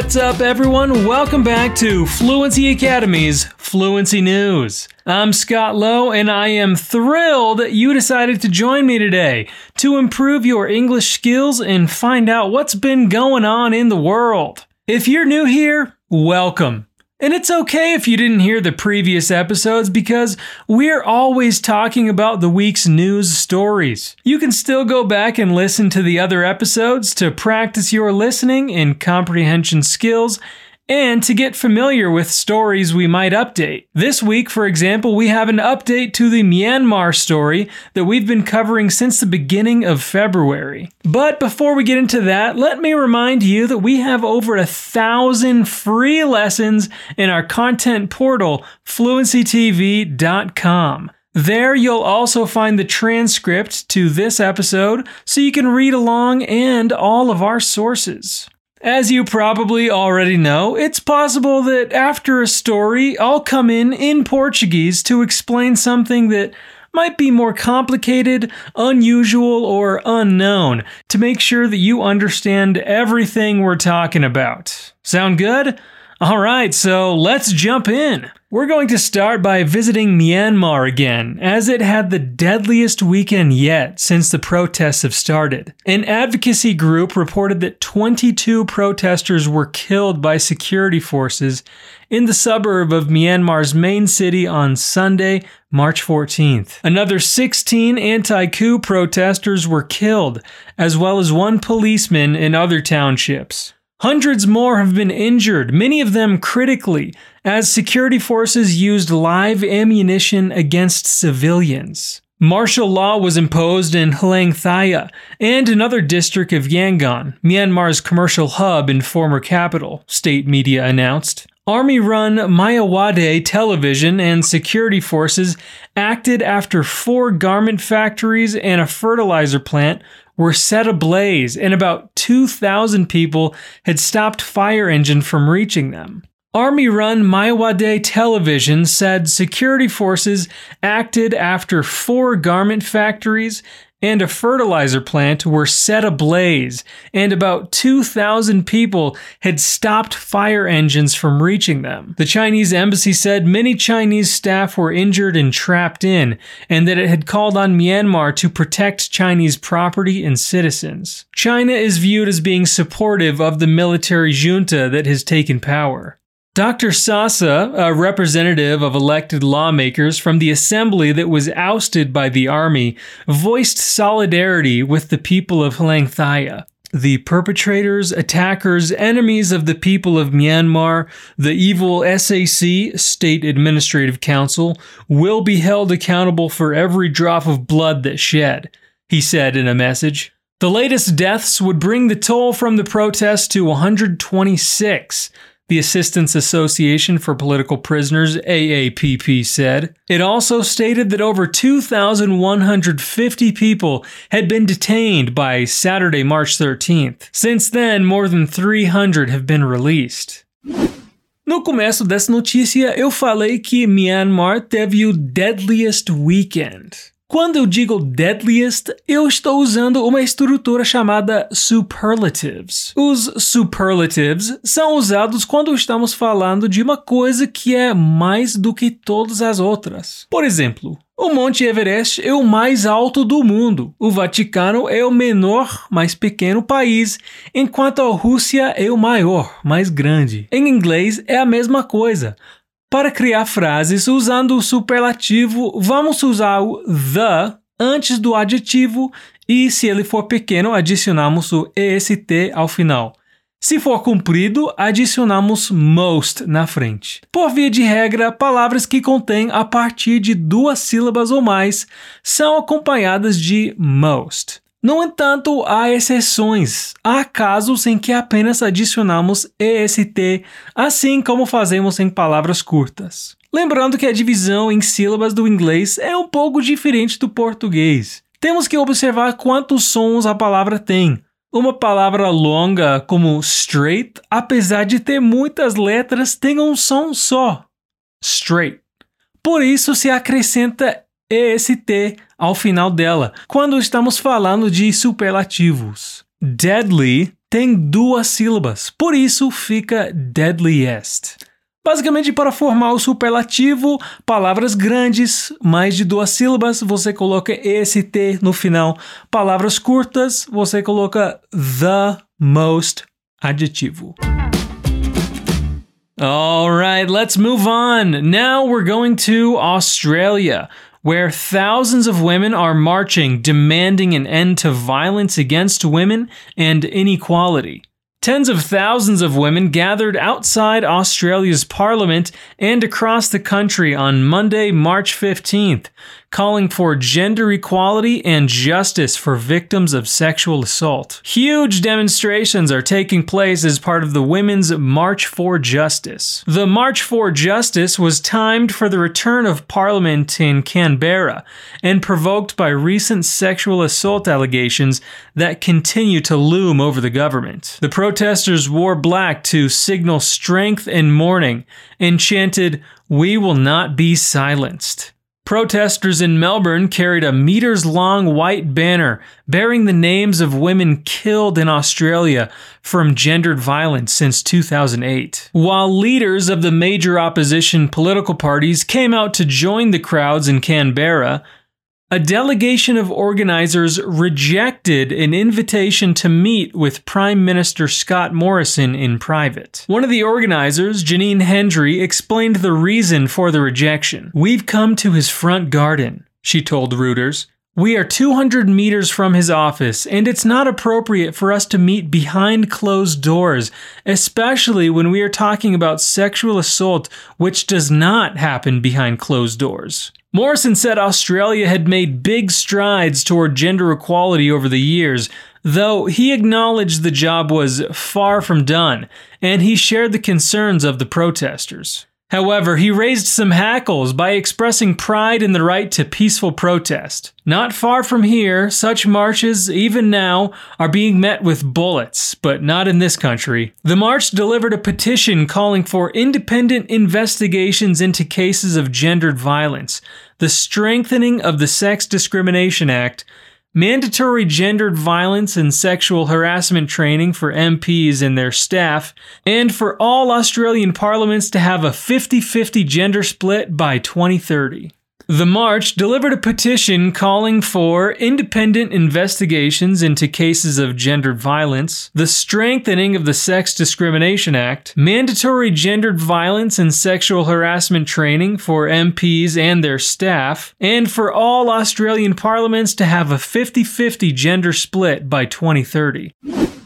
What's up, everyone? Welcome back to Fluency Academy's Fluency News. I'm Scott Lowe, and I am thrilled that you decided to join me today to improve your English skills and find out what's been going on in the world. If you're new here, welcome. And it's okay if you didn't hear the previous episodes because we're always talking about the week's news stories. You can still go back and listen to the other episodes to practice your listening and comprehension skills and to get familiar with stories we might update. This week, for example, we have an update to the Myanmar story that we've been covering since the beginning of February. But before we get into that, let me remind you that we have over a thousand free lessons in our content portal, fluencytv.com. There, you'll also find the transcript to this episode so you can read along and all of our sources. As you probably already know, it's possible that after a story, I'll come in in Portuguese to explain something that might be more complicated, unusual, or unknown to make sure that you understand everything we're talking about. Sound good? All right, so let's jump in. We're going to start by visiting Myanmar again, as it had the deadliest weekend yet since the protests have started. An advocacy group reported that 22 protesters were killed by security forces in the suburb of Myanmar's main city on Sunday, March 14th. Another 16 anti coup protesters were killed, as well as one policeman in other townships. Hundreds more have been injured, many of them critically, as security forces used live ammunition against civilians. Martial law was imposed in Hlaingthaya and another district of Yangon, Myanmar's commercial hub and former capital, state media announced. Army run Myawaddy television and security forces acted after four garment factories and a fertilizer plant were set ablaze, and about 2,000 people had stopped fire engine from reaching them. Army run Myawaddy television said security forces acted after four garment factories and a fertilizer plant were set ablaze, and about 2,000 people had stopped fire engines from reaching them. The Chinese embassy said many Chinese staff were injured and trapped in, and that it had called on Myanmar to protect Chinese property and citizens. China is viewed as being supportive of the military junta that has taken power. Dr. Sasa, a representative of elected lawmakers from the assembly that was ousted by the army, voiced solidarity with the people of Hlaingthaya. The perpetrators, attackers, enemies of the people of Myanmar, the evil SAC, State Administrative Council, will be held accountable for every drop of blood that shed, he said in a message. The latest deaths would bring the toll from the protests to 126 the Assistance Association for Political Prisoners, AAPP, said. It also stated that over 2,150 people had been detained by Saturday, March 13th. Since then, more than 300 have been released. No começo dessa notícia, eu falei que Myanmar teve o deadliest weekend. Quando eu digo deadliest, eu estou usando uma estrutura chamada superlatives. Os superlatives são usados quando estamos falando de uma coisa que é mais do que todas as outras. Por exemplo, o Monte Everest é o mais alto do mundo. O Vaticano é o menor, mais pequeno país, enquanto a Rússia é o maior, mais grande. Em inglês é a mesma coisa. Para criar frases usando o superlativo, vamos usar o the antes do adjetivo e, se ele for pequeno, adicionamos o est ao final. Se for comprido, adicionamos most na frente. Por via de regra, palavras que contêm a partir de duas sílabas ou mais são acompanhadas de most. No entanto, há exceções. Há casos em que apenas adicionamos EST, assim como fazemos em palavras curtas. Lembrando que a divisão em sílabas do inglês é um pouco diferente do português. Temos que observar quantos sons a palavra tem. Uma palavra longa como straight, apesar de ter muitas letras, tem um som só. Straight. Por isso se acrescenta EST ao final dela, quando estamos falando de superlativos. deadly tem duas sílabas, por isso fica deadliest. Basicamente, para formar o superlativo, palavras grandes, mais de duas sílabas, você coloca EST no final. Palavras curtas, você coloca the most adjetivo. All right, let's move on. Now we're going to Australia, where thousands of women are marching demanding an end to violence against women and inequality. Tens of thousands of women gathered outside Australia's parliament and across the country on Monday, March 15th, calling for gender equality and justice for victims of sexual assault. Huge demonstrations are taking place as part of the Women's March for Justice. The March for Justice was timed for the return of Parliament in Canberra and provoked by recent sexual assault allegations that continue to loom over the government. The protesters wore black to signal strength and mourning and chanted, We will not be silenced. Protesters in Melbourne carried a meters long white banner bearing the names of women killed in Australia from gendered violence since 2008. While leaders of the major opposition political parties came out to join the crowds in Canberra, a delegation of organizers rejected an invitation to meet with Prime Minister Scott Morrison in private. One of the organizers, Janine Hendry, explained the reason for the rejection. We've come to his front garden, she told Reuters. We are 200 meters from his office, and it's not appropriate for us to meet behind closed doors, especially when we are talking about sexual assault, which does not happen behind closed doors. Morrison said Australia had made big strides toward gender equality over the years, though he acknowledged the job was far from done, and he shared the concerns of the protesters. However, he raised some hackles by expressing pride in the right to peaceful protest. Not far from here, such marches, even now, are being met with bullets, but not in this country. The march delivered a petition calling for independent investigations into cases of gendered violence, the strengthening of the Sex Discrimination Act, mandatory gendered violence and sexual harassment training for MPs and their staff, and for all Australian parliaments to have a 50 50 gender split by 2030. The march delivered a petition calling for independent investigations into cases of gendered violence, the strengthening of the Sex Discrimination Act, mandatory gendered violence and sexual harassment training for MPs and their staff, and for all Australian parliaments to have a 50 50 gender split by 2030.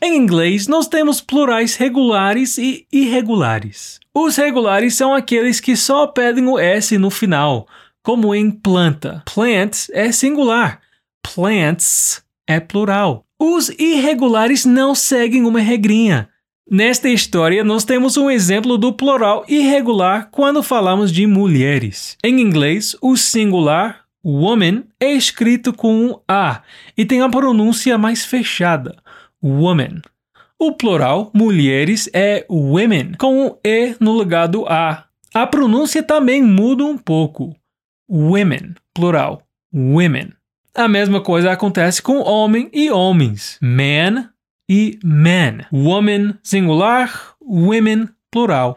Em inglês, nós temos plurais regulares e irregulares. Os regulares são aqueles que só pedem o S no final, como em planta. Plant é singular, plants é plural. Os irregulares não seguem uma regrinha. Nesta história, nós temos um exemplo do plural irregular quando falamos de mulheres. Em inglês, o singular woman é escrito com um A e tem a pronúncia mais fechada, woman. O plural mulheres é women, com um E no lugar do A. A pronúncia também muda um pouco women, plural, women. A mesma coisa acontece com homem e homens, man e men. Woman, singular, women, plural.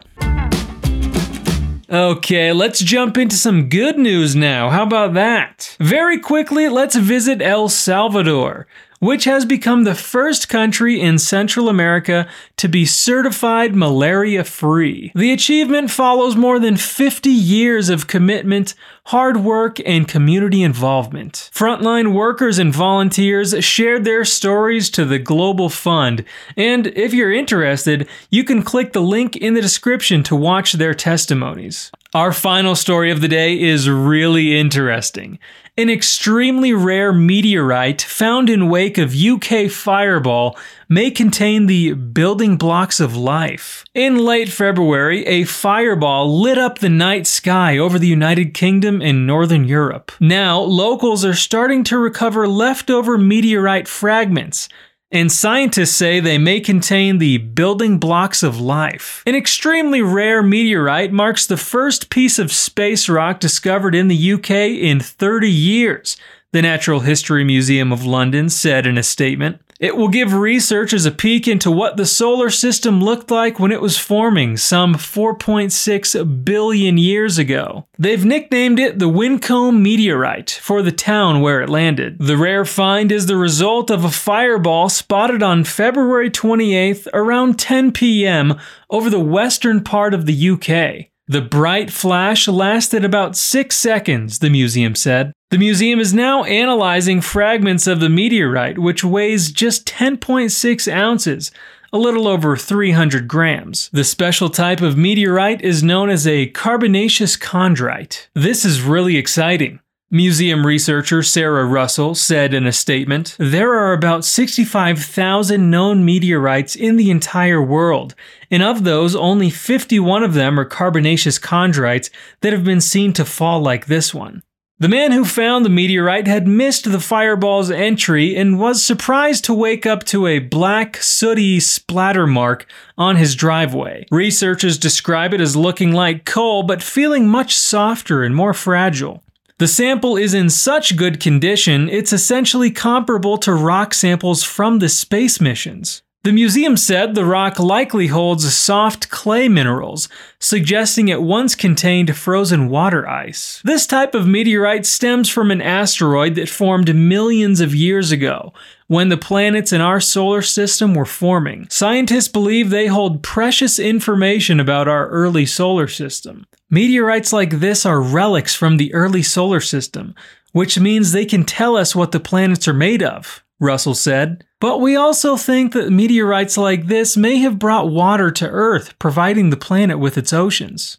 Okay, let's jump into some good news now. How about that? Very quickly, let's visit El Salvador which has become the first country in Central America to be certified malaria free. The achievement follows more than 50 years of commitment, hard work, and community involvement. Frontline workers and volunteers shared their stories to the Global Fund, and if you're interested, you can click the link in the description to watch their testimonies. Our final story of the day is really interesting. An extremely rare meteorite found in wake of UK fireball may contain the building blocks of life. In late February, a fireball lit up the night sky over the United Kingdom and Northern Europe. Now, locals are starting to recover leftover meteorite fragments and scientists say they may contain the building blocks of life. An extremely rare meteorite marks the first piece of space rock discovered in the UK in 30 years. the Natural History Museum of London said in a statement. It will give researchers a peek into what the solar system looked like when it was forming some 4.6 billion years ago. They've nicknamed it the Winchcombe meteorite for the town where it landed. The rare find is the result of a fireball spotted on February 28th around 10 p.m. over the western part of the UK. The bright flash lasted about six seconds, the museum said. The museum is now analyzing fragments of the meteorite, which weighs just 10.6 ounces, a little over 300 grams. The special type of meteorite is known as a carbonaceous chondrite. This is really exciting. Museum researcher Sarah Russell said in a statement There are about 65,000 known meteorites in the entire world, and of those, only 51 of them are carbonaceous chondrites that have been seen to fall like this one. The man who found the meteorite had missed the fireball's entry and was surprised to wake up to a black, sooty splatter mark on his driveway. Researchers describe it as looking like coal but feeling much softer and more fragile. The sample is in such good condition, it's essentially comparable to rock samples from the space missions. The museum said the rock likely holds soft clay minerals, suggesting it once contained frozen water ice. This type of meteorite stems from an asteroid that formed millions of years ago, when the planets in our solar system were forming. Scientists believe they hold precious information about our early solar system. Meteorites like this are relics from the early solar system, which means they can tell us what the planets are made of, Russell said. But we also think that meteorites like this may have brought water to Earth, providing the planet with its oceans.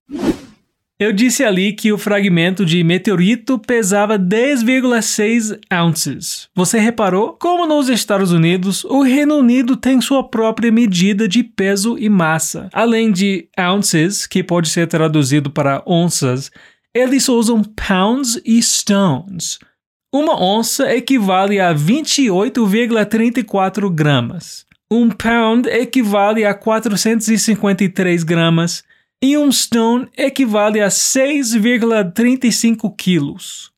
Eu disse ali que o fragmento de meteorito pesava 10,6 ounces. Você reparou? Como nos Estados Unidos, o Reino Unido tem sua própria medida de peso e massa. Além de ounces, que pode ser traduzido para onças, eles usam pounds e stones. Uma onça equivale a 28,34 gramas. Um pound equivale a 453 gramas e um stone equivale a 6,35 quilos.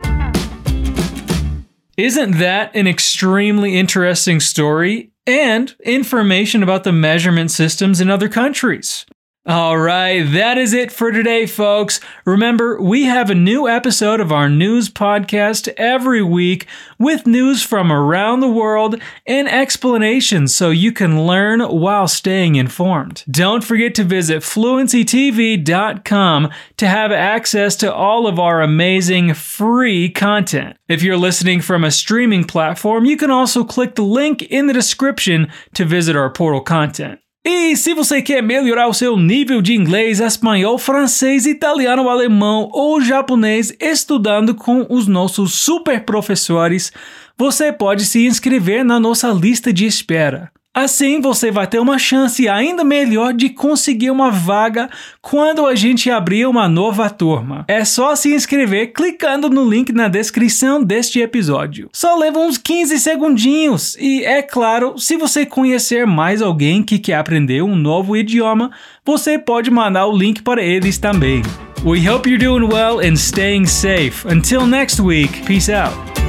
Isn't that an extremely interesting story and information about the measurement systems in other countries? All right, that is it for today, folks. Remember, we have a new episode of our news podcast every week with news from around the world and explanations so you can learn while staying informed. Don't forget to visit fluencytv.com to have access to all of our amazing free content. If you're listening from a streaming platform, you can also click the link in the description to visit our portal content. E se você quer melhorar o seu nível de inglês, espanhol, francês, italiano, alemão ou japonês estudando com os nossos super professores, você pode se inscrever na nossa lista de espera. Assim você vai ter uma chance ainda melhor de conseguir uma vaga quando a gente abrir uma nova turma. É só se inscrever clicando no link na descrição deste episódio. Só leva uns 15 segundinhos e é claro, se você conhecer mais alguém que quer aprender um novo idioma, você pode mandar o link para eles também. We hope you're doing well and staying safe. Until next week, peace out.